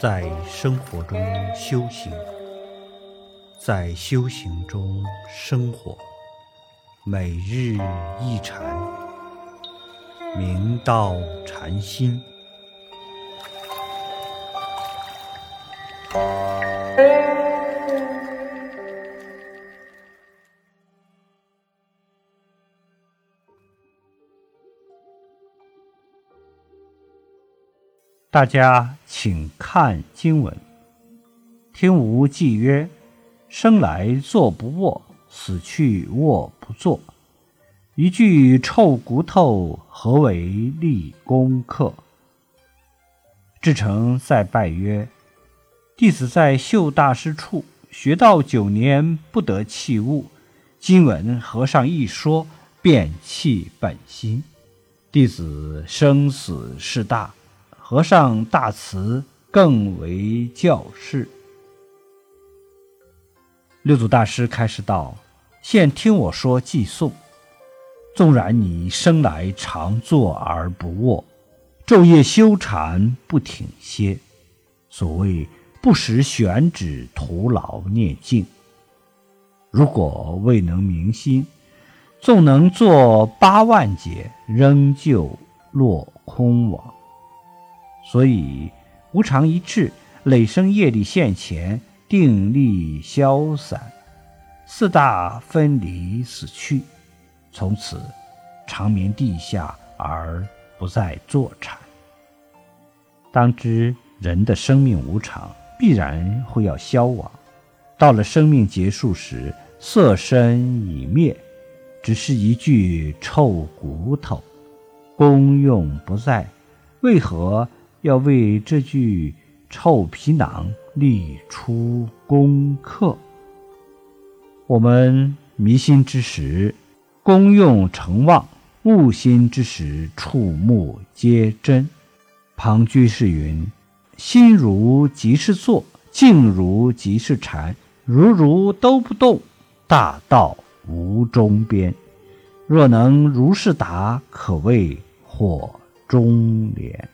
在生活中修行，在修行中生活，每日一禅，明道禅心。大家请看经文。听无记曰：“生来坐不卧，死去卧不坐。一具臭骨头，何为立功课？”至诚再拜曰：“弟子在秀大师处学道九年，不得器物。今闻和尚一说，便弃本心。弟子生死事大。”和尚大慈，更为教示。六祖大师开示道：“现听我说寄颂。纵然你生来常坐而不卧，昼夜修禅不停歇，所谓不识选指徒劳念经。如果未能明心，纵能做八万劫，仍旧落空网。”所以，无常一至，累生业力现前，定力消散，四大分离死去，从此长眠地下而不再坐禅。当知人的生命无常，必然会要消亡。到了生命结束时，色身已灭，只是一具臭骨头，功用不在。为何？要为这具臭皮囊立出功课。我们迷心之时，功用成妄；悟心之时，触目皆真。庞居士云：“心如即是坐，静如即是禅，如如都不动，大道无终边。若能如是达，可谓火中莲。”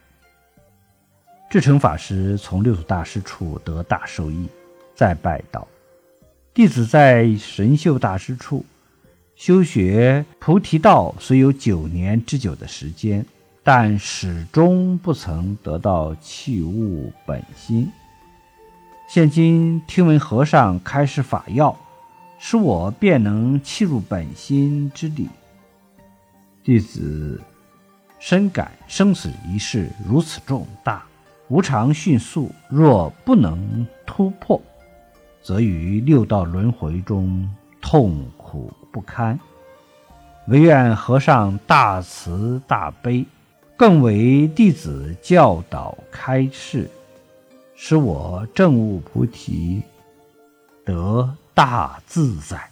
智成法师从六祖大师处得大受益，再拜道：“弟子在神秀大师处修学菩提道，虽有九年之久的时间，但始终不曾得到器物本心。现今听闻和尚开示法要，使我便能契入本心之理。弟子深感生死一事如此重大。”无常迅速，若不能突破，则于六道轮回中痛苦不堪。唯愿和尚大慈大悲，更为弟子教导开示，使我证悟菩提，得大自在。